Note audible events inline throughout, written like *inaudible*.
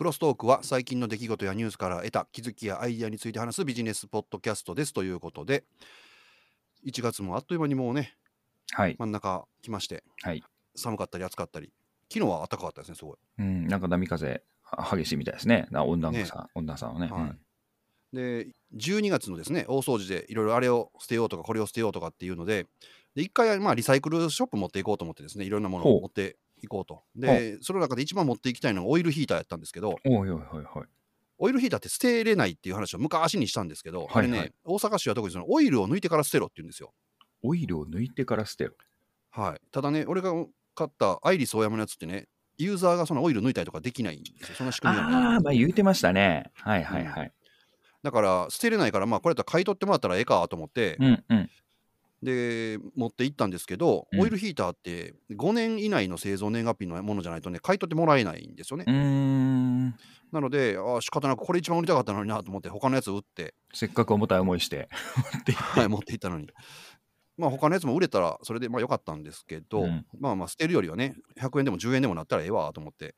クロストークは最近の出来事やニュースから得た気づきやアイデアについて話すビジネスポッドキャストですということで1月もあっという間にもうねはい。真ん中来ましてはい。寒かったり暑かったり昨日は暖かかったですねすごい。うん、なんか波風は激しいみたいですね。な温暖化さ、温暖差はね。はいうんで12月のですね大掃除でいろいろあれを捨てようとかこれを捨てようとかっていうのでで一回まあリサイクルショップ持っていこうと思ってですねいろんなものを持っていこうとでその中で一番持っていきたいのがオイルヒーターやったんですけどおいおいおいおい。オイルヒーターって捨てれないっていう話を昔にしたんですけど、はいあれね、はい大阪市は特にそのオイルを抜いてから捨てろって言うんですよ。オイルを抜いてから捨てる。はい、ただね、俺が買ったアイリスオーヤマのやつってね、ユーザーがそのオイル抜いたりとかできないんですよ。そんな仕組みがない。ああ、まあ言うてましたね。はいはいはい。だから捨てれないから、まあこれやったら買い取ってもらったらええかと思って、うんうん。で、持って行ったんですけど、うんオイルヒーターって5年以内の製造年月日のものじゃないとね、買い取ってもらえないんですよね。うーん。なので、ああ、仕方なくこれ一番売りたかったのになと思って、他のやつ売って、せっかく重たい思いして。はい、持って行ったのに。まあ他のやつも売れたらそれでまあ良かったんですけど、うんまあまあ捨てるよりはね、100円でも10円でもなったらええわと思って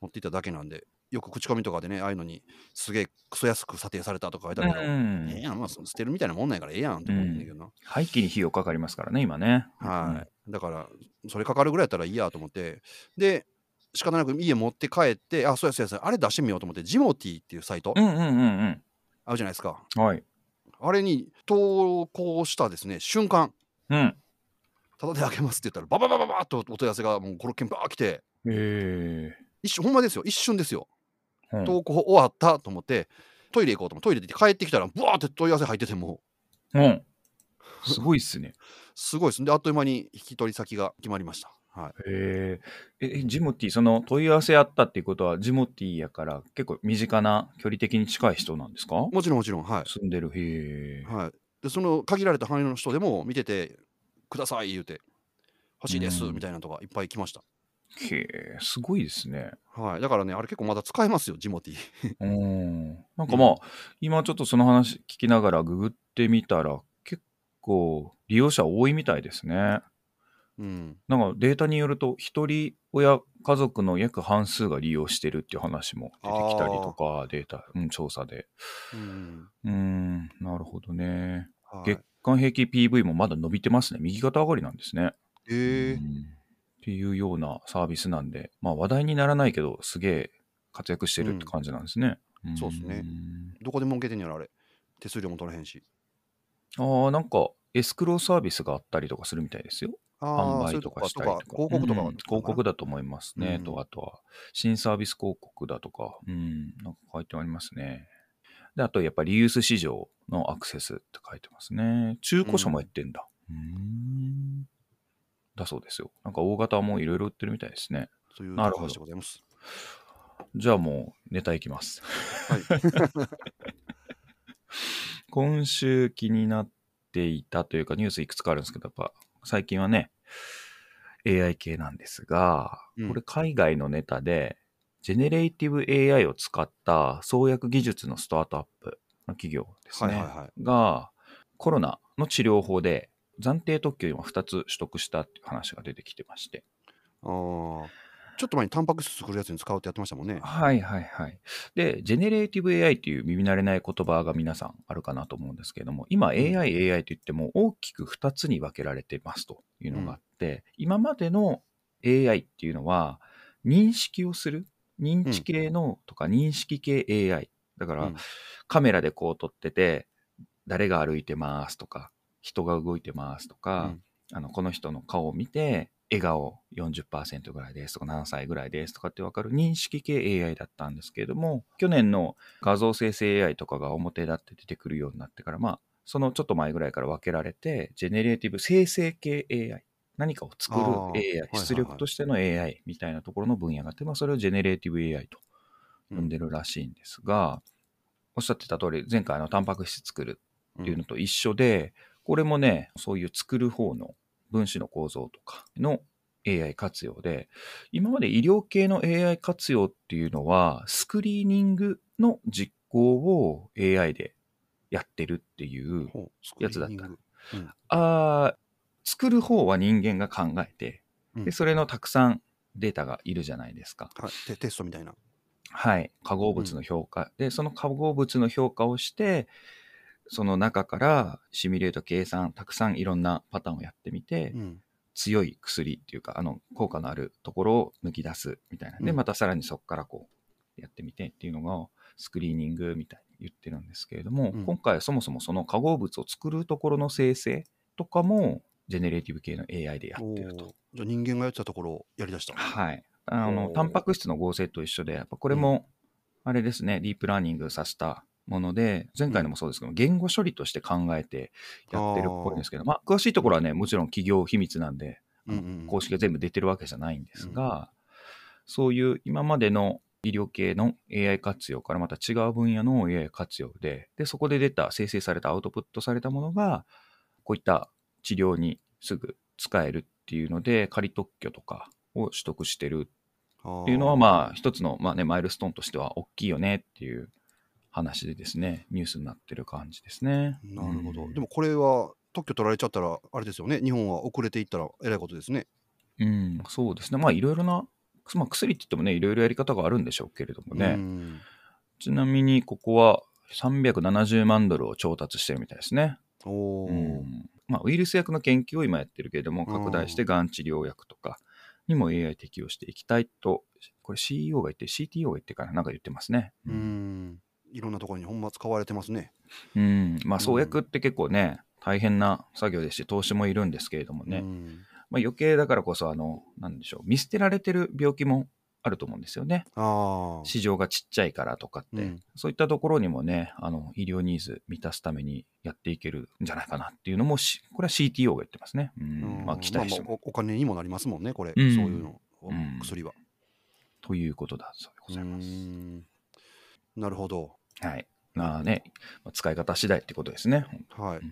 持っていっただけなんで、よく口コミとかでね、ああいうのにすげえクソ安く査定されたとか書いてあるけど、うんええやん、まあ捨てるみたいなもんなんやからええやんと思うんだけどな。廃棄に費用かかりますからね、今ね。はい。だから、それかかるぐらいやったらいいやと思って、で、仕方なく家持って帰って、あ、そうやそうやそうや、あれ出してみようと思って、ジモティっていうサイトうんうんうんあるじゃないですか。うん。はい。あれに投稿したですね、瞬間、うん。ただであげますって言ったら、バババババッとお問い合わせがもう5、6件バー来て、え一瞬、ほんまですよ、一瞬ですよ。投稿終わったと思って、トイレ行こうと思って、トイレで帰ってきたら、ブワーって問い合わせ入ってても、うん。*laughs* すごいっすね。すごいですね。で、あっという間に引き取り先が決まりました。はい。へえ。え、ジモティ、その問い合わせあったっていうことは、ジモティやから結構身近な距離的に近い人なんですか？もちろんもちろん、はい。住んでる。へえ。はい、でその限られた範囲の人でも見ててください言うて欲しいですうんみたいなのがいっぱい来ました、へえ、すごいですね。はい、だからねあれ結構まだ使えますよジモティうん。*laughs* なんかまあ、今ちょっとその話聞きながらググってみたら、結構利用者多いみたいですね。うんなんかデータによると、一人親家族の約半数が利用してるっていう話も出てきたりとか、データ、うん、調査で。うんうーん、なるほどね。はい月間平均 PV もまだ伸びてますね。右肩上がりなんですね。えーうんっていうようなサービスなんで、まあ話題にならないけど、すげえ活躍してるって感じなんですね。そうっすねんどこで儲けてんやろあれ手数料も取れへんしああ、なんかエスクローサービスがあったりとかするみたいですよ。ああ販売とかしたりとか。広告とかはうん広告だと思いますね。うんと、あとは、新サービス広告だとか、うん、なんか書いてありますね。で、あと、やっぱりリユース市場のアクセスって書いてますね。中古車もやってんだ。うん。だそうですよ。なんか大型もいろいろ売ってるみたいですね。そういうなるほど話でございますじゃあもうネタいきます。はい *laughs* 今週気になっていたというかニュースいくつかあるんですけど、やっぱ最近はね、AI 系なんですが、うんこれ海外のネタで、 generative AI を使った創薬技術のスタートアップの企業ですね、はいはいはいが、コロナの治療法で暫定特許を2つ取得したっていう話が出てきてまして、あー。ちょっと前にタンパク質作るやつに使うってやってましたもんね。はいはいはい。で、 generative AI っていう耳慣れない言葉が皆さんあるかなと思うんですけれども、今 AI、AI といっても大きく2つに分けられてますというのがあって、今までの AI っていうのは認識をする、認知系のとか認識系 AI。だから、うん。カメラでこう撮ってて、誰が歩いてますとか、人が動いてますとか、あのこの人の顔を見て、笑顔40%ぐらいですとか、何歳ぐらいですとかって分かる認識系 AI だったんですけれども、去年の画像生成 AI とかが表立って出てくるようになってから、まあ、そのちょっと前ぐらいから分けられて、 generative 生成系 AI。何かを作る AI は、い出力としての AI みたいなところの分野があって、まあ、それをジェネレーティブ AI と呼んでるらしいんですが、おっしゃってた通り、前回のタンパク質作るっていうのと一緒で、これもね、そういう作る方の分子の構造とかの AI 活用で、今まで医療系の AI 活用っていうのは、スクリーニングの実行を AI でやってるっていう、やつだった。うん。あー作る方は人間が考えて、うん。で、それのたくさんデータがいるじゃないですか。はい、テテストみたいな。はい、化合物の評価、で、その化合物の評価をして、その中からシミュレート計算、たくさんいろんなパターンをやってみて、うん強い薬っていうか、あの、効果のあるところを抜き出すみたいな。で、うんまたさらにそこからこう、やってみてっていうのが、スクリーニングみたいに言ってるんですけれども、うん今回はそもそもその化合物を作るところの生成とかも、 generative 系の AI でやってると。じゃあ人間がやってたところをやりだした。はい。あの、タンパク質の合成と一緒で、やっぱこれも、あれですね、ディープラーニングさせたもので、前回のもそうですけど、言語処理として考えてやってるっぽいんですけど、まあ、詳しいところはね、もちろん企業秘密なんで、あのうんうん。うん公式が全部出てるわけじゃないんですが、そういう今までの医療系の AI 活用からまた違う分野の AI 活用で、で、そこで出た、生成された、アウトプットされたものが、こういった治療にすぐ使えるっていうので、仮特許とかを取得してるっていうのは、まあ、一つの、まあね、マイルストーンとしては大きいよねっていう話でですね、ニュースになってる感じですね。なるほど。うんでもこれは特許取られちゃったら、あれですよね。日本は遅れていったらえらいことですね。うん、そうですね。まあ、いろいろな、まあ、薬って言ってもね、いろいろやり方があるんでしょうけれどもね。うんちなみに、ここは370万ドルを調達してるみたいですね。おーうんまあ、ウイルス薬の研究を今やってるけれども、拡大してがん治療薬とかにも AI 適用していきたいと、これ CEO が言って、CTO が言ってからなんか言ってますね。う。ん。いろんなところにほんま使われてますね。うん、まあ、うん創薬って結構ね、大変な作業ですし、投資もいるんですけれどもね、うんまあ、余計だからこそ、あの、なんでしょう、見捨てられてる病気もあると思うんですよね。市場がちっちゃいからとかって、うんそういったところにもね、あの、医療ニーズ満たすためにやっていけるんじゃないかなっていうのもし、これは CTO が言ってますね。うん、うんまあ、期待しても、まおお金にもなりますもんね、これ。うんそういうの、うん薬は。ということだそうでございます。うんなるほど。はい。まあね、まあ使い方次第ってことですね。はい。うん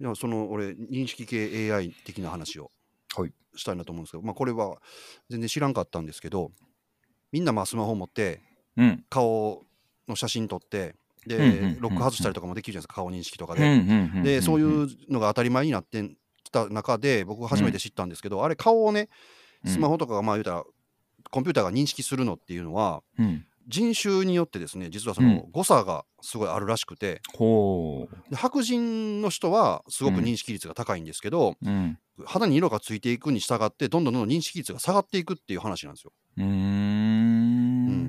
いやその俺認識系 AI 的な話をはいしたいなと思うんですけど、まあ、これは全然知らんかったんですけどみんなまあスマホ持ってうん。顔の写真撮ってで、うんうんうんうんロック外したりとかもできるじゃないですか顔認識とかうんで。でそういんうのが当たり前になってきた中で僕初めて知ったんですけど、あれ顔をねスマホとかがまあ言うたらコンピューターが認識するのっていうのはうん。人種によってですね実はその誤差がすごいあるらしくて、ほで白人の人はすごく認識率が高いんですけど、う。うん。肌に色がついていくに従ってどんどんどんどん認識率が下がっていくっていう話なんですよ。うーん。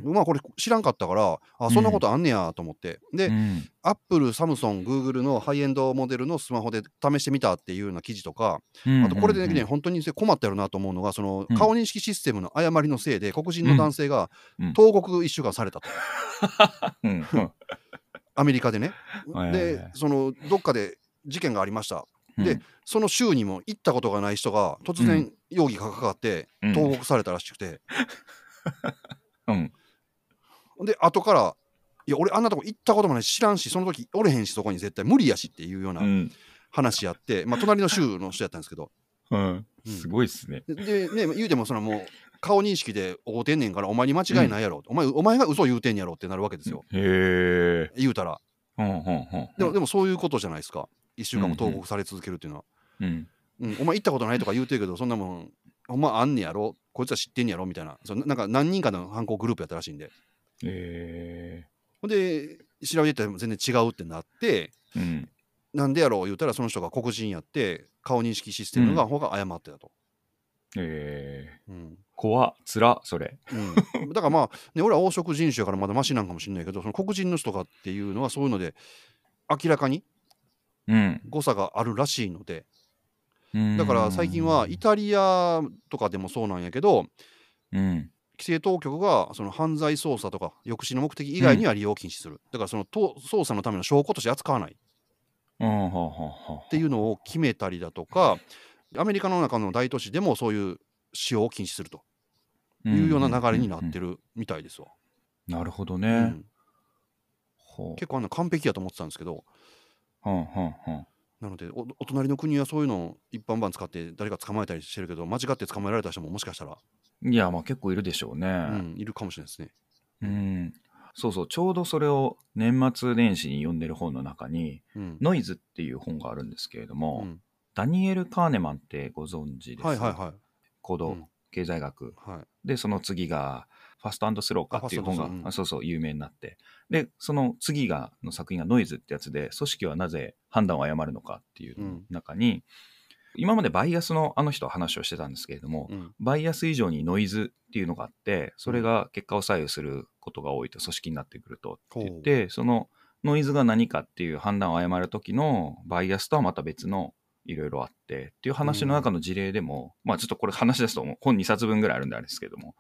うん。まあこれ知らんかったからあそんなことあんねやと思って、で、うん。アップルサムソングーグルのハイエンドモデルのスマホで試してみたっていうような記事とか、あとこれでね、本当に困ったよなと思うのがそのうん。顔認識システムの誤りのせいで黒人の男性がうん。投獄1週間されたと、*laughs* うん。うんアメリカでね。*laughs* はいでそのどっかで事件がありました。でその州にも行ったことがない人が突然容疑がかかってうん。投獄されたらしくて、*laughs* うん。で後から「いや俺あんなとこ行ったこともないし知らんしその時おれへんしそこに絶対無理やし」っていうようなうん。話やって、まあ、隣の州の人やったんですけど。うん。すごいっすね。ででね言うてもそのもう顔認識で会うてんねんからお前に間違いないやろ、お前お前が嘘言うてんやろってなるわけですよ、へえ。言うたら。うんうんうん。でもでもそういうことじゃないですか。1週間も投獄され続けるっていうのは、うん。うん。お前行ったことないとか言うてるけどそんなもんお前あんねやろ。こいつは知ってんねやろみたいな。そのなんか何人かの犯行グループやったらしいんでへほんで調べてたら全然違うってなってえ。うん。なんでやろう言うたらその人が黒人やって顔認識システムが方が誤ってたと、へえ。うん怖っ、つら、それ。うんだからまあ、ね、俺は黄色人種やからまだマシなんかもしれないけどその黒人の人がっていうのはそういうので明らかにうん。誤差があるらしいのでうんだから最近はイタリアとかでもそうなんやけどうん。規制当局がその犯罪捜査とか抑止の目的以外には利用を禁止する、だからそのと捜査のための証拠として扱わない。っていうのを決めたりだとかアメリカの中の大都市でもそういう使用を禁止すると。いうような流れになってる。るみたいですわ。なるほどうね。う。結構あんな完璧やと思ってたんですけど。はんはんはんなのでおお隣の国はそういうのを一般版使って誰か捕まえたりしてるけど間違って捕まえられた人ももしかしたら、いや、まあ結構いるでしょうね。うん、いるかもしれないですね。うん。そうそう、ちょうどそれを年末年始に読んでる本の中に、うんノイズっていう本があるんですけれども、うんダニエル・カーネマンってご存知です？はいはいはい。行動うん経済学はいで、その次が、ファストスローかっていう本が、そうそう、有名になって。で、その次が、の作品がノイズってやつで、組織はなぜ判断を誤るのかっていううん。中に、今までバイアスのあの人は話をしてたんですけれども、うん。バイアス以上にノイズっていうのがあって、それが結果を左右することが多いと組織になってくるとって言って、そのノイズが何かっていう判断を誤る時のバイアスとはまた別のいろいろあってっていう話の中の事例でも、まあちょっとこれ話ですと本2冊分ぐらいあるんであれですけども、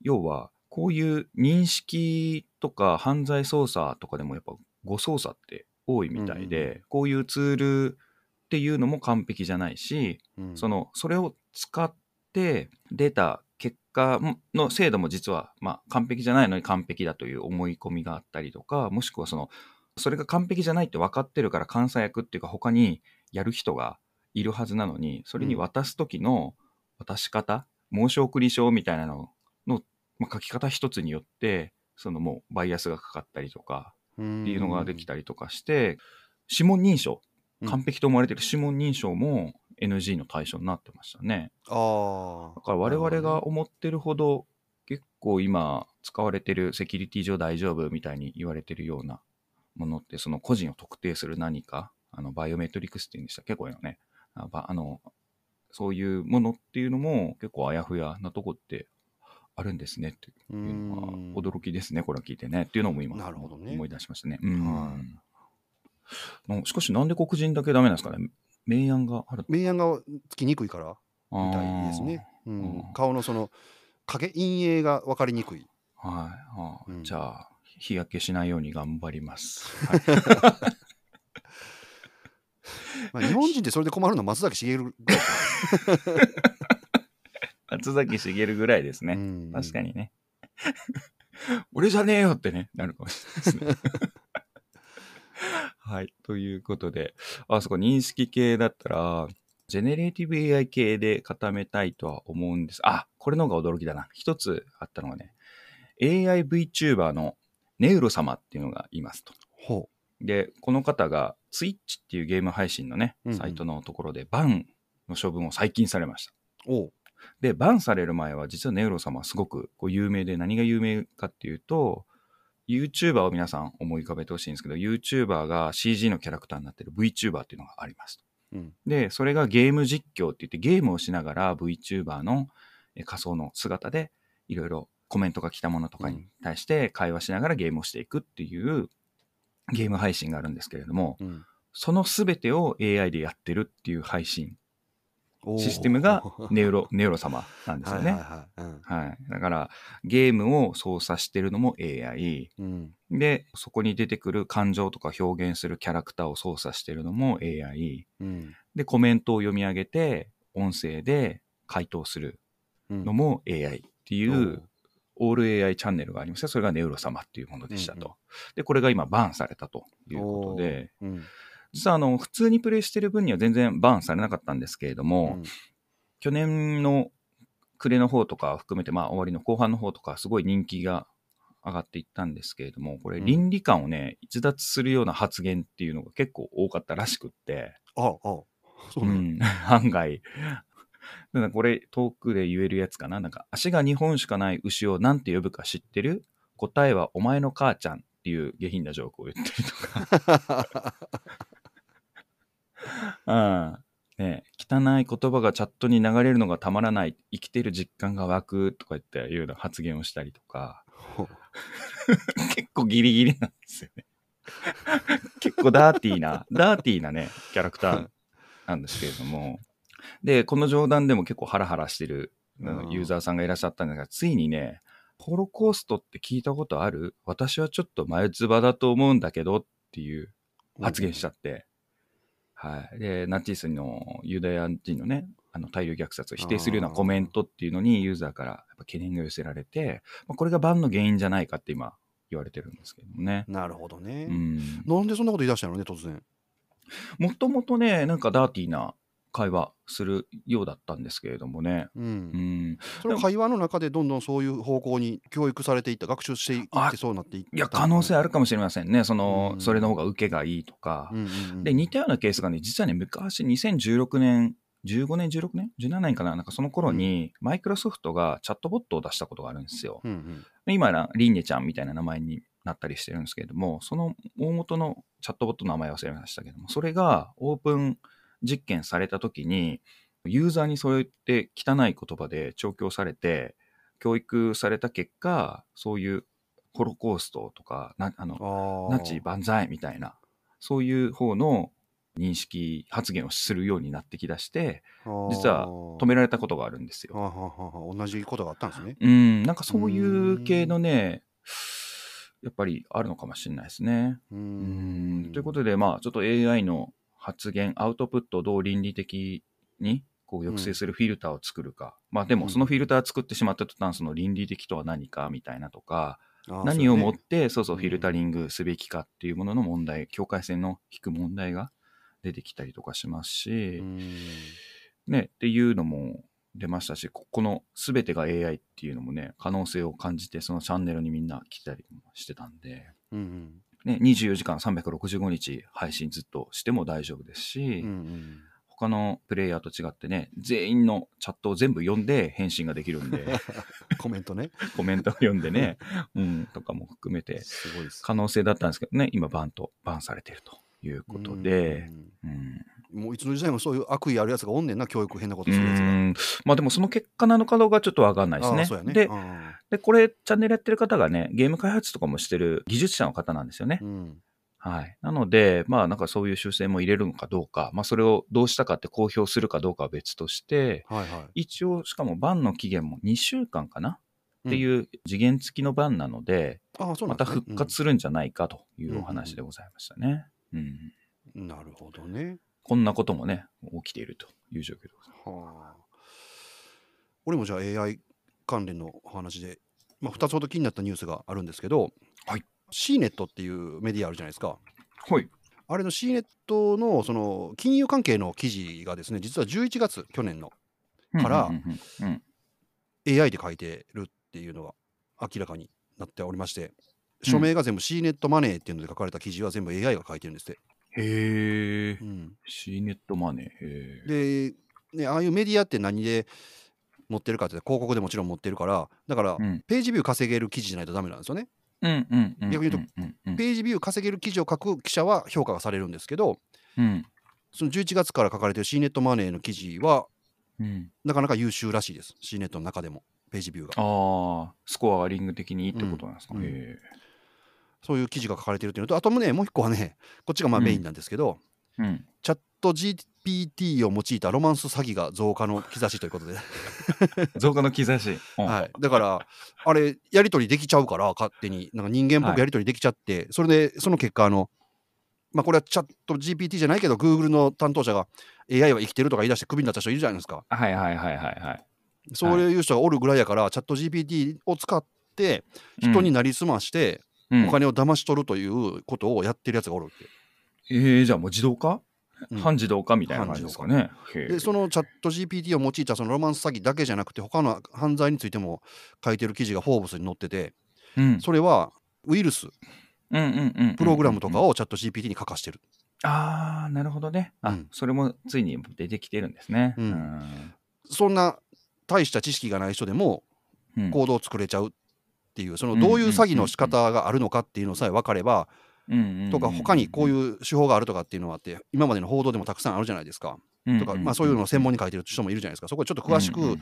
要はこういう認識とか犯罪捜査とかでもやっぱ誤操作って多いみたいで、うんうんこういうツールっていうのも完璧じゃないし、うん。そのそれを使って出た結果の精度も実は、まあ、完璧じゃないのに完璧だという思い込みがあったりとかもしくはそのそれが完璧じゃないって分かってるから監査役っていうか他にやる人がいるはずなのにそれに渡す時の渡し方、申し送り書みたいなのの、まあ、書き方一つによってそのもうバイアスがかかったりとかっていうのができたりとかして、指紋認証うん。完璧と思われてる指紋認証も NG の対象になってましたね。ああだから我々が思ってるほど結構今使われてるセキュリティ上大丈夫みたいに言われてるようなものってその個人を特定する何かあのバイオメトリクスっていうんでしたっけ？こういうのね。あのそういうものっていうのも結構あやふやなとこってあるんですねってういうのはん。驚きですねこれを聞いてねっていうのも今なるほどね。思い出しましたね。うん。はのしかしなんで黒人だけダメなんですかね？明暗がある。明暗がつきにくいからみたいですね。ううん。ん、顔のその影陰影が分かりにくい。はい、あうん。じゃあ日焼けしないように頑張ります。はい。*laughs* まあ、日本人ってそれで困るのは松崎しげるぐらいか松崎しげるぐらいですね。うん確かにね。*laughs* 俺じゃねえよってね、なるかもしれないですね。*laughs* はい。ということで、あそこ認識系だったら、ジェネレーティブ AI 系で固めたいとは思うんです。あ、これの方が驚きだな。一つあったのがね、AI VTuber のネウロ様っていうのがいますと。ほで、この方が Twitch っていうゲーム配信のねうんう、んサイトのところでバンの処分を最近されました。う。おう。で、バンされる前は実はネウロ様はすごくこう有名で何が有名かっていうと、YouTuber を皆さん思い浮かべてほしいんですけど、YouTuber が CG のキャラクターになってる VTuber っていうのがあります。うん。で、それがゲーム実況って言ってゲームをしながら VTuber のえ仮想の姿でいろいろコメントが来たものとかに対して会話しながらゲームをしていくっていうゲーム配信があるんですけれども、うんその全てを AI でやってるっていう配信システムが *laughs* ネウロ、ネウロ様なんですよね。はいはいはい。うんはい。だから、ゲームを操作してるのも AI。うん。で、そこに出てくる感情とか表現するキャラクターを操作してるのも AI。うん。で、コメントを読み上げて、音声で回答するうんのも AI っていおうう、オール AI チャンネルがありまして、それがネウロ様っていうものでしたと。うんうんで、これが今バンされたということで、うん実はあの、普通にプレイしてる分には全然バンされなかったんですけれども、うん。去年の暮れの方とか含めて、まあ終わりの後半の方とか、すごい人気が上がっていったんですけれども、これうん。倫理観をね、逸脱するような発言っていうのが結構多かったらしくって、ああ、そううなん。ん、*laughs* 案外。なんかこれ遠くで言えるやつかな？なんか足が2本しかない牛をなんて呼ぶか知ってる？答えはお前の母ちゃんっていう下品なジョークを言ったりとか。*laughs* うん。ね汚い言葉がチャットに流れるのがたまらない。生きてる実感が湧くとか言っていうような発言をしたりとか。*laughs* 結構ギリギリなんですよね。結構ダーティーな、ダーティーなね、キャラクターなんですけれども。で、この冗談でも結構ハラハラしてるうんユーザーさんがいらっしゃったんですが、ついにね、ホロコーストって聞いたことある？私はちょっと前つばだと思うんだけどっていう発言しちゃって。はい。で、ナチスのユダヤ人のね、あの大量虐殺を否定するようなコメントっていうのにユーザーからやっぱ懸念が寄せられて、まあ、これがバンの原因じゃないかって今言われてるんですけどもね。なるほどね。うん。なんでそんなこと言い出したのね、突然。もともとね、なんかダーティーな会話するようだったんですけれどもね。う。うんん。それは会話の中でどんどんそういう方向に教育されていった、学習していってそうなっていった。いや、可能性あるかもしれませんね。その、うんそれの方が受けがいいとか。うんうんうんで、似たようなケースがね、実はね、昔2016年15年、16年 ?17 年かななんかその頃に、マイクロソフトがチャットボットを出したことがあるんですよ。うんうん今な、リンネちゃんみたいな名前になったりしてるんですけれども、その大元のチャットボットの名前忘れましたけども、それがオープン実験された時に、ユーザーにそうやって汚い言葉で調教されて、教育された結果、そういうホロコーストとか、なあのナチ万歳みたいな、そういう方の認識発言をするようになってきだして、実は止められたことがあるんですよ。はあはあは同じことがあったんですね。うん、なんかそういう系のね、やっぱりあるのかもしれないですね。ううんんということで、まあ、ちょっと AI の発言、アウトプットをどう倫理的にこう抑制するフィルターを作るか。まあでも、そのフィルター作ってしまった途端、その倫理的とは何かみたいなとか、あー何をもって、そうそう、うん。フィルタリングすべきかっていうものの問題、境界線の引く問題が出てきたりとかしますし、ね、っていうのも出ましたし、ここの全てが AI っていうのもね、可能性を感じて、そのチャンネルにみんな来たりもしてたんで、うんうんね、24時間365日配信ずっとしても大丈夫ですし、うんうん他のプレイヤーと違ってね、全員のチャットを全部読んで返信ができるんで、*laughs* コメントね。*laughs* コメントを読んでね、うん、とかも含めて。可能性だったんですけどね、今バンと、バンされてるということで、うんうん、もういつの時代もそういう悪意あるやつがおんねんな、教育変なことするやつが。うんまあでもその結果なのかどうかちょっとわかんないですね。ああそうやね。でうんで、これチャンネルやってる方がね、ゲーム開発とかもしてる技術者の方なんですよね。うんはい。なので、まあなんかそういう修正も入れるのかどうか、まあそれをどうしたかって公表するかどうかは別として、はいはい。一応しかもバンの期限も2週間かな、うんっていう次元付きのバンなので、ああ、そうなまたんですね復活するんじゃないかというお話でございましたね。うん。うんなるほどね。こんなこともね、起きているという状況でございます。はあ。俺もじゃあ AI 関連のお話で、まあ、2つほど気になったニュースがあるんですけど、はい、CNET っていうメディアあるじゃないですか。はい。あれの CNET のその金融関係の記事がですね、実は11月、去年のから AI で書いてるっていうのが明らかになっておりまして、署名が全部 CNET マネーっていうので書かれた記事は全部 AI が書いてるんですって。へえう。ん C ネットマネー。へえ。で、ね、ああいうメディアって何で持ってるかって広告でもちろん持ってるから、だから、うんページビュー稼げる記事じゃないとダメなんですよね。うんうんうん。逆に言うとページビュー稼げる記事を書く記者は評価がされるんですけど、うん。その11月から書かれてる CNET マネーの記事は、うん。なかなか優秀らしいです。CNET の中でも、ページビューが。ああ、スコアリング的にってことなんですか？うん。そういう記事が書かれてるっていうのと、あともね、もう一個はね、こっちがまあうんメインなんですけど、うん。チャット GPT を用いたロマンス詐欺が増加の兆しということで、*laughs* 増加の兆し。うんはい、だから、あれ、やり取りできちゃうから、勝手に、なんか人間っぽくやり取りできちゃって、それで、その結果、あの、まあ、これはチャット GPT じゃないけど、Google の担当者が AI は生きてるとか言い出してクビになった人いるじゃないですか。はいはいはいはいはい。そういう人がおるぐらいやから、チャット GPT を使って、人になりすまして、うんお金を騙し取るということをやってるやつがおるって。ええ、じゃあもう自動化？うん。半自動化みたいな感じですかね。へえでそのチャット GPT を用いたそのロマンス詐欺だけじゃなくて他の犯罪についても書いてる記事がフォーブスに載っててうん。それはウイルスうんうんうんうんプログラムとかをチャット GPT に書かしてる、ああ、なるほどね。あ、うん。それもついに出てきてるんですね。うん。そんな大した知識がない人でもうん。行動を作れちゃうっていうそのどういう詐欺の仕方があるのかっていうのさえ分かればとか他にこうういう手法があるとかっていうのはあって今までの報道でもたくさんあるじゃないですか。んとかまあそういうのを専門にに書いてる人もいるじゃないですか。そこでちょっと詳しく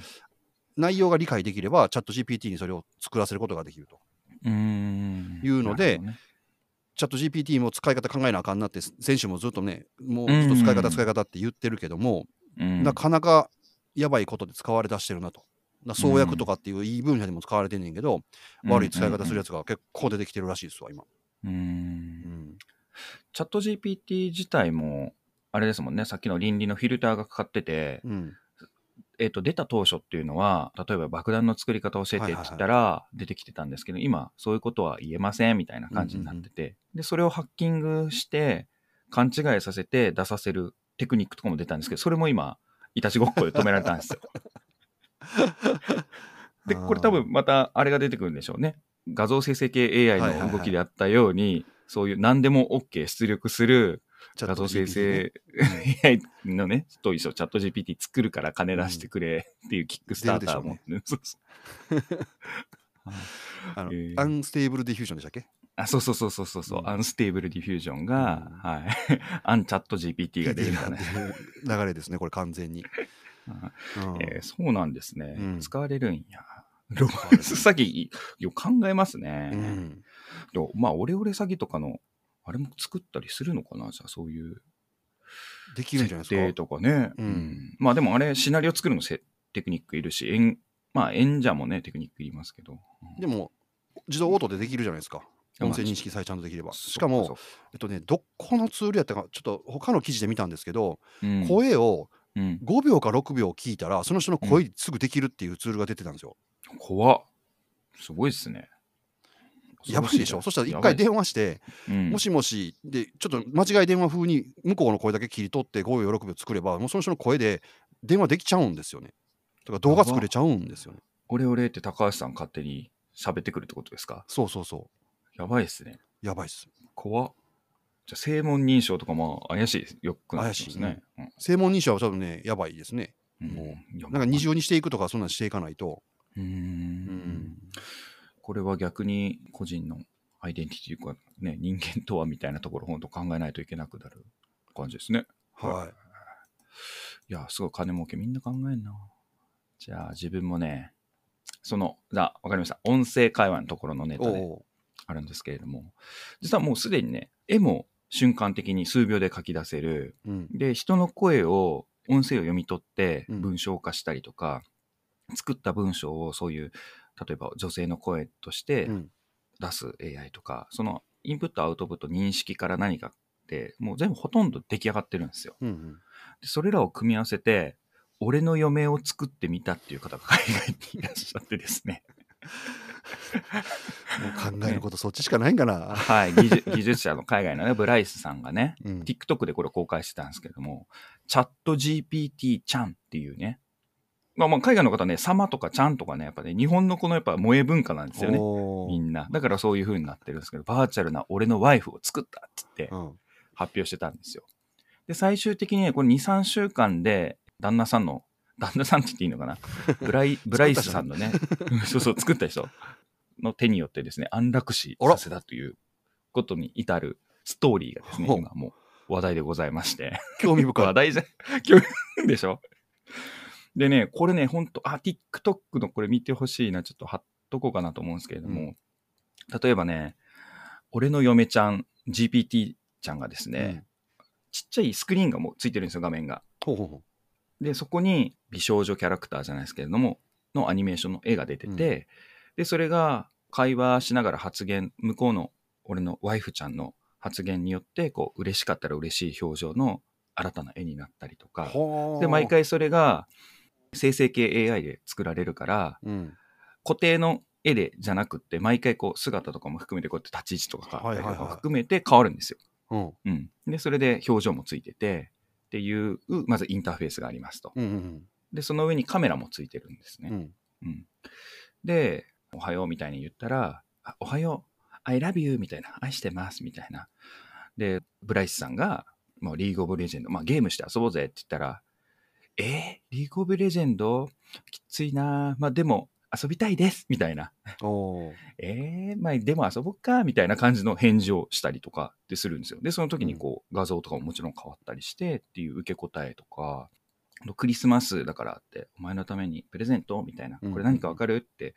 内容が理解できればチャット GPT にそれを作らせることができると。うんいうのでチャット GPT も使い方考えなあかんなって選手もずっとねもうずっと使い方使い方って言ってるけども、うん。なかなかやばいことで使われ出してるなと。な創薬とかっていういい分野でも使われてんねんけど、悪い使い方するやつが結構出てきてるらしいですわ今。うん。うん。チャット GPT 自体も、あれですもんね、さっきの倫理のフィルターがかかってて、うん。えっと出た当初っていうのは、例えば爆弾の作り方を教えてって言ったら出てきてたんですけど、今、そういうことは言えませんみたいな感じになってて、で、それをハッキングして、勘違いさせて出させるテクニックとかも出たんですけど、それも今、いたちごっこで止められたんですよ。で、これ多分またあれが出てくるんでしょうね。画像生成系 AI の動きであったように、そういう何でも OK 出力する画像生成 AI のね、と一緒、 ChatGPT 作るから金出してくれっていうキックスターターも、あの、えー。 Unstable Diffusion でしたっけ？あそうそうそうそうそうそう、うん。 Unstable Diffusion が、うん。はい、*laughs* アン ChatGPT が出るんだね。っていう流れですね、これ完全に。うんえーそうなんですね。うん使われるんや。ロマンス詐欺、よく考えますね。うんでもまあ、オレオレ詐欺とかの、あれも作ったりするのかな？じゃあ、そういうできるんじゃないですか？とかね。うんまあ、でもあれ、シナリオ作るのせテクニックいるし、演まあ、演者もね、テクニックいりますけど。うんでも、自動応答でできるじゃないですか。まあ音声認識さえちゃんとできれば。そしかも、えっとね、どこのツールやったか、ちょっと他の記事で見たんですけど、うん声をうん、5秒か6秒聞いたら、その人の声すぐできるっていうツールが出てたんですよ。怖っ。すごいですね。やばいでしょ？そしたら一回電話、話して、うんもしもし、で、ちょっと間違い電話風に向こうの声だけ切り取って5秒、6秒作れば、もうその人の声で電話できちゃうんですよね。だから動画作れちゃうんですよね。オレオレって高橋さん勝手に喋ってくるってことですか？そうそうそやばいですね。う。やばいっす。怖っ。じゃあ、正門認証とかも怪しい、よくなってますね。うん正門認証は多分ね、やばいですね。うんもうなんか二重にしていくとか、そんなんしていかないと。うーんんこれは逆に個人のアイデンティティというか、ね、人間とはみたいなところ、本当考えないといけなくなる感じですね。はい。いや、すごい金儲けみんな考えんな。じゃあ自分もね、その、じゃあわかりました。音声会話のところのネタであるんですけれども、実はもうすでにね、絵も瞬間的に数秒で書き出せる。うん。で、人の声を、音声を読み取ってうん文章化したりとか、作った文章をそういう、例えば女性の声としてうん。出す AI とか、そのインプットアウトプット認識から何かって、もう全部ほとんど出来上がってるんですよ。うんうん。でそれらを組み合わせて、俺の嫁を作ってみたっていう方が海外にいらっしゃってですね。もう考えることそっちしかないんかな。はい、技術技術者の海外のね、ブライスさんがね、うん。TikTok でこれ公開してたんですけども、チャット GPT ちゃんっていうね、まあまあ海外の方ね、様とかちゃんとかね、やっぱね、日本のこのやっぱ萌え文化なんですよね。みんな。だからそういう風になってるんですけど、バーチャルな俺のワイフを作ったって言ってうん。発表してたんですよ。で、最終的にね、これ2、3週間で、旦那さんの、旦那さんって言っていいのかな？ブライ、*laughs* ブライスさんのね、う *laughs* んそうそう、作った人の手によってですね、安楽死させたということに至るストーリーがですね、今もう話題でございまして。興味深い。話題じゃ、*laughs* 興味でしょ？でね、これね、ほんと、あ、TikTok のこれ見てほしいな、ちょっと貼っとこうかなと思うんですけれども、例えばね、俺の嫁ちゃん、GPT ちゃんがですね、ちっちゃいスクリーンがもうついてるんですよ、画面が。ほうほうほで、そこに美少女キャラクターじゃないですけれども、のアニメーションの絵が出てて、うんで、それが会話しながら発言、向こうの俺のワイフちゃんの発言によって、こう、嬉しかったら嬉しい表情の新たな絵になったりとう。か、で、毎。回それが生成系 AI で作られるから、うん。固定の絵でじゃなくって、毎回こう姿とかも含めてこうやって立ち位置とか変わったりとか含めて変わるんですよ。うん。うん。で、それで表情もついてて、っていう、まずインターフェースがありますと。うんうんで、その上にカメラもついてるんですね。うん。うん。で、おはようみたいに言ったら、あおはよう、I love you みたいな、愛してますみたいな。で、ブライスさんが、もうリーグオブレジェンド、まあゲームして遊ぼうぜって言ったら、えー、リーグオブレジェンドきついな。まあでも遊びたいですみたいな。おーえー、まあでも遊ぼっかみたいな感じの返事をしたりとかってするんですよ。で、その時にこう画像とかももちろん変わったりしてっていう受け答えとか、クリスマスだからって、お前のためにプレゼント？みたいな、うんこれ何かわかる？って、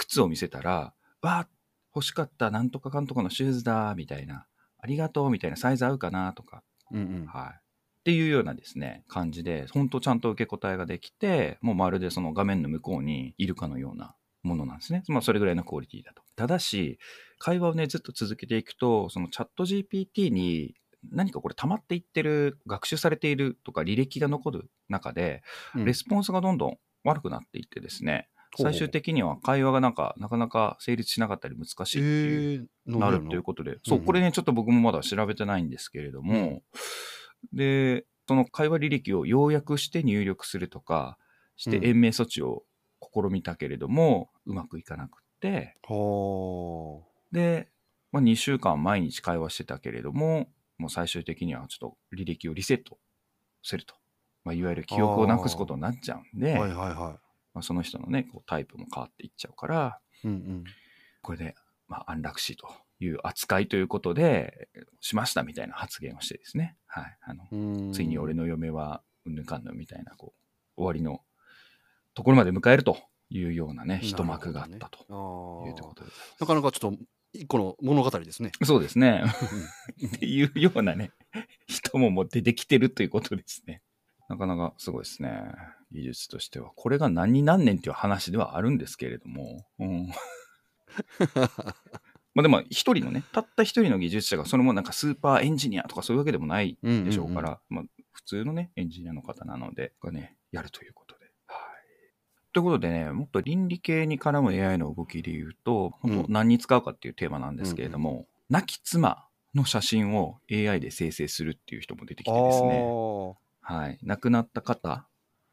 靴を見せたら、わあ、欲しかった、なんとかかんとかのシューズだ、みたいな、ありがとう、みたいな、サイズ合うかな、とか、うんうん。はい。っていうようなですね、感じで、本当ちゃんと受け答えができて、もうまるでその画面の向こうにいるかのようなものなんですね。まあ、それぐらいのクオリティだと。ただし、会話をね、ずっと続けていくと、そのチャット GPT に何かこれ溜まっていってる、学習されているとか履歴が残る中で、うんレスポンスがどんどん悪くなっていってですね、ほうほう最終的には会話がなんか、なかなか成立しなかったり難しいっていうえー、なるということで、そう、うんこれね、ちょっと僕もまだ調べてないんですけれども、で、その会話履歴を要約して入力するとかしてうん。延命措置を試みたけれども、うまくいかなくって、はで、まあ、2週間毎日会話してたけれども、もう最終的にはちょっと履歴をリセットすると。まあ、いわゆる記憶をなくすことになっちゃうんで、はいはいはまあ、その人のね、こうタイプも変わっていっちゃうから、い。うんこれで、まあ、安楽死という扱いということで、しましたみたいな発言をしてですね。はい。あの、ついに俺の嫁はうんぬんかんぬんみたいな、こう、終わりのところまで迎えるというようなね、一幕があったというところで。なかなかちょっと一個の物語ですね。そうですね。*laughs* っていうようなね、人ももう出てきてるということですね。なかなかすごいですね。技術としては。これが何に何年っていう話ではあるんですけれども。うん。*laughs* まあでも、一人のね、たった一人の技術者が、それもなんかスーパーエンジニアとかそういうわけでもないでしょうから、まあ普通のね、エンジニアの方なので、がね、やるということで。はい。ということでね、もっと倫理系に絡む AI の動きで言うと、本当何に使うかっていうテーマなんですけれども、亡き妻の写真を AI で生成するっていう人も出てきてですね、はい。亡くなった方、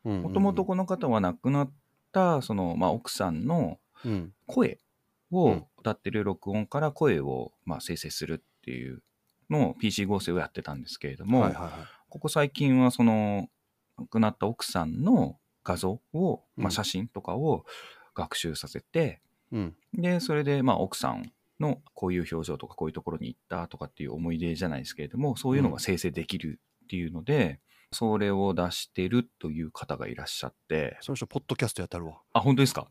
ももともとこの方は亡くなった、その、まあ、奥さんのうん。声をうん。歌ってる録音から声を、まあ、生成するっていうのを PC 合成をやってたんですけれども、はいはいはい。ここ最近はその亡くなった奥さんの画像を、まあ、うん写真とかを学習させて、うん。でそれでまあ奥さんのこういう表情とかこういうところに行ったとかっていう思い出じゃないですけれどもそういうのが生成できるっていうので、それを出してるという方がいらっしゃって。その人ポッドキャストやったるわ。あ本当ですか？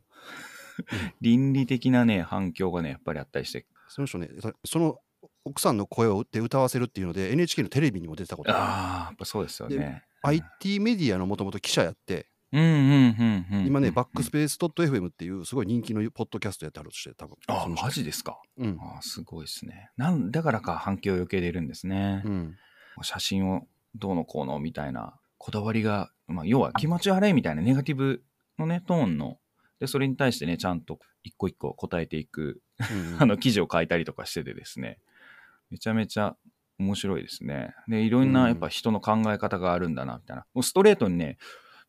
*laughs* 倫理的なね反響がねやっぱりあったりして。その人ねそその奥さんの声を打って歌わせるっていうので NHK のテレビにも出てたことある。ああやっぱそうですよね。IT メディアのもともと記者やって。うんうんうんうん今ねバックススペース .fm っていうすごい人気のポッドキャストやってあるとして多分。あマジですか？うん。あーすごいですね。なんだからか反響を余計出るんですね、うん。写真をどうのこうのみたいなこだわりが、まあ、要は気持ち悪いみたいなネガティブのねトーンの。でそれに対してねちゃんと一個一個答えていくうん *laughs* あの記事を書いたりとかしててですね。めちゃめちゃ面白いですね。でいろんうなん。やっぱ人の考え方があるんだなみたいな。もうストレートにね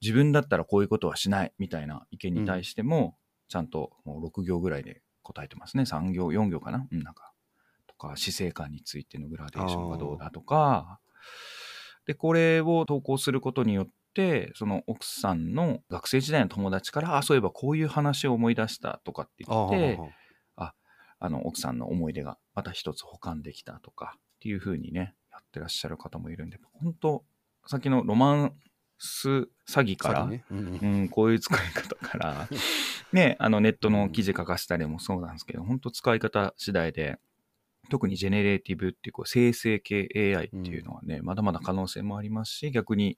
自分だったらこういうことはしないみたいな意見に対しても、ちゃんともう6行ぐらいで答えてますね。3行4行かな。うんなんかとか死生観についてのグラデーションがどうだとかでこれを投稿することによってその奥さんの学生時代の友達からあそういえばこういう話を思い出したとかってあ言ってーはーはあの奥さんの思い出がまた一つ保管できたとかっていう風にねやってらっしゃる方もいるんで本当さっきのロマンス詐欺ーから、ね。うんうん。うん、こういう使い方から、*laughs* ね、あのネットの記事書かせたりもそうなんですけど、本当使い方次第で、特に generative っていうこう生成系 AI っていうのはね、まだまだ可能性もありますし、逆に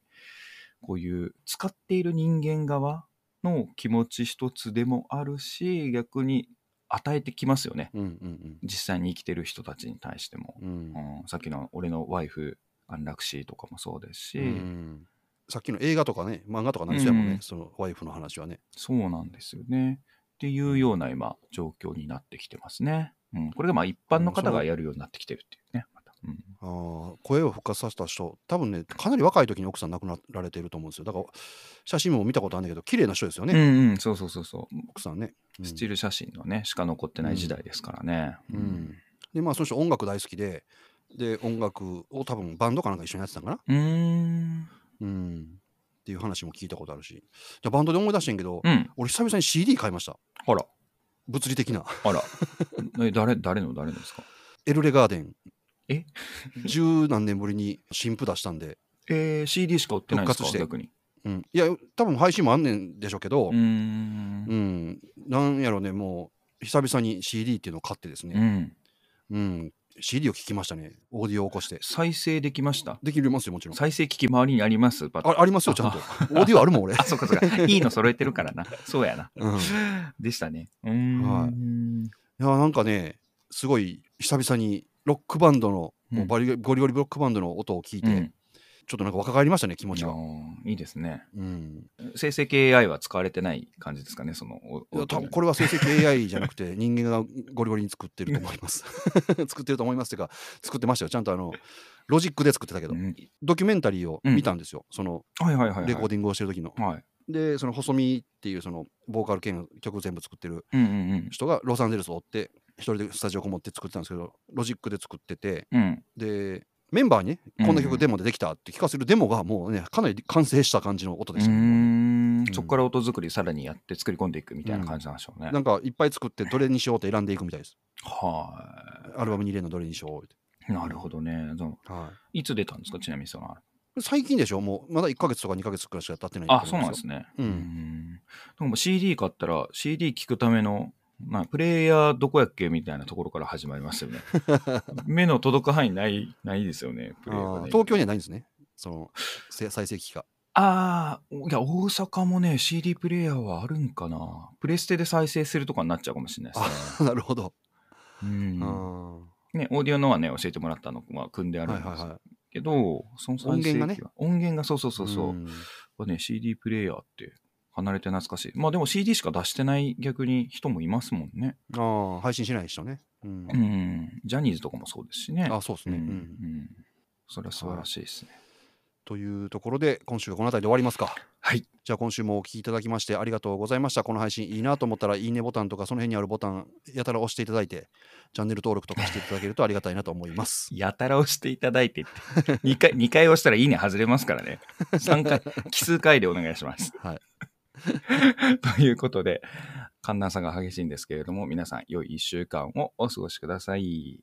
こういう使っている人間側の気持ち一つでもあるし、逆に与えてきますよね。うんうん実際に生きてる人たちに対しても。うんうんうん、さっきの俺のワイフ安楽死とかもそうですし、うんさっきの映画とかね漫画とかなんですよもんね、うんそのワイフの話はねそうなんですよね。っていうような今、状況になってきてますね。うん、これがまあ一般の方がやるようになってきてるっていうね。うん、あー声を復活させた人多分ねかなり若い時に奥さん亡くなられてると思うんですよ。だから写真も見たことあるんだけど綺麗な人ですよね、うんうん、そうそうそうそう。奥さんね、うん。スチール写真のね、しか残ってない時代ですからね。うん。でまあその人音楽大好きでで音楽を多分バンドかなんか一緒にやってたんかな。うーん。うん。っていう話も聞いたことあるし。じゃあバンドで思い出してんけど、うん。俺久々に CD 買いました。あら、物理的な。あら。え誰、誰の誰のですか？エルレガーデン。え？十何年ぶりに新譜出したんで、えー、CD しか売ってないんですか？復活して。逆に。うん、いや多分配信もあんねんでしょうけど。うー、ん。う。ん、なんやろねもう久々に CD っていうのを買ってですうね、ん。うん、CD を聞きましたねオーディオを起こして再生できました？できますよもちろん再生機器周りにあります？パあありますよちゃんとオーディオあるもん俺 *laughs* あ、そっかそっか。いいの揃えてるからな。そうやな。うん、いでしたね。うーん。やなんかねすごい久々にロックバンドの、うんもうバリゴリゴリロックバンドの音を聞いて、うんちょっとなんか若返りましたね気持ちが、いいいですね。うん、生成系 AI は使われてない感じですかね、その。多分これ。れは生成系 AI じゃなくて *laughs* 人間がゴリゴリに作ってると思います *laughs* 作ってると思いますっていうか作ってましたよちゃんとあのロジックで作ってたけど、うんドキュメンタリーを見たんですよ、そのはいはいはい、はい。レコーディングをしてる時の、はい。でその細美っていうそのボーカル兼曲全部作ってるうんうん人がロサンゼルスを追って一人でスタジオこもって作ってたんですけどロジックで作っててうん。うん。でメンバーにこんな曲デモでできたって聞かせるデモがもうねかなり完成した感じの音うでしたね、そこから音作りさらにやって作り込んでいくみたいな感じなんでしょうね。なんかいっぱい作ってどれにしようって選んでいくみたいです。はアルバムに入れるのどれにしようって、い。なるほどね。はい。つ出たんですか？ちなみにその。い、最近でしょ？もうまだ1ヶ月とか2ヶ月くらいしか経ってないあ、そうなんですね。うん。ん。でも CD 買ったら CD 聴くための、まあ、プレイヤーどこやっけみたいなところから始まりますよね。*laughs* 目の届く範囲ない、ないですよね。プレイヤーがね東京にはないんですねそのせ再生機がああ、いや、大阪もね、CD プレイヤーはあるんかな。プレステで再生するとかになっちゃうかもしれないですね。なるほど、うんあね、オーディオのはね、教えてもらったのは組んであーるんですはいはいはいけど、その音源がね音源がそうそうそうそう、んはね、CD プレイヤーって離れて懐かしい。まあでも CD しか出してない逆に人もいますもんね。あー配信しない人ね、うんうん。ジャニーズとかもそうですしね。あそうですね、うん。ううんん。それは素晴らしいですね。というところで今週はこの辺りで終わりますかはい。じゃあ今週もお聞きいただきましてありがとうございましたこの配信いいなと思ったらいいねボタンとかその辺にあるボタンやたら押していただいてチャンネル登録とかしていただけるとありがたいなと思います *laughs* やたら押していただいてって。2回、二回押したらいいね外れますからね。3回、奇数回でお願いします。はい *laughs* ということで、寒暖差が激しいんですけれども、皆さん良い1週間をお過ごしください。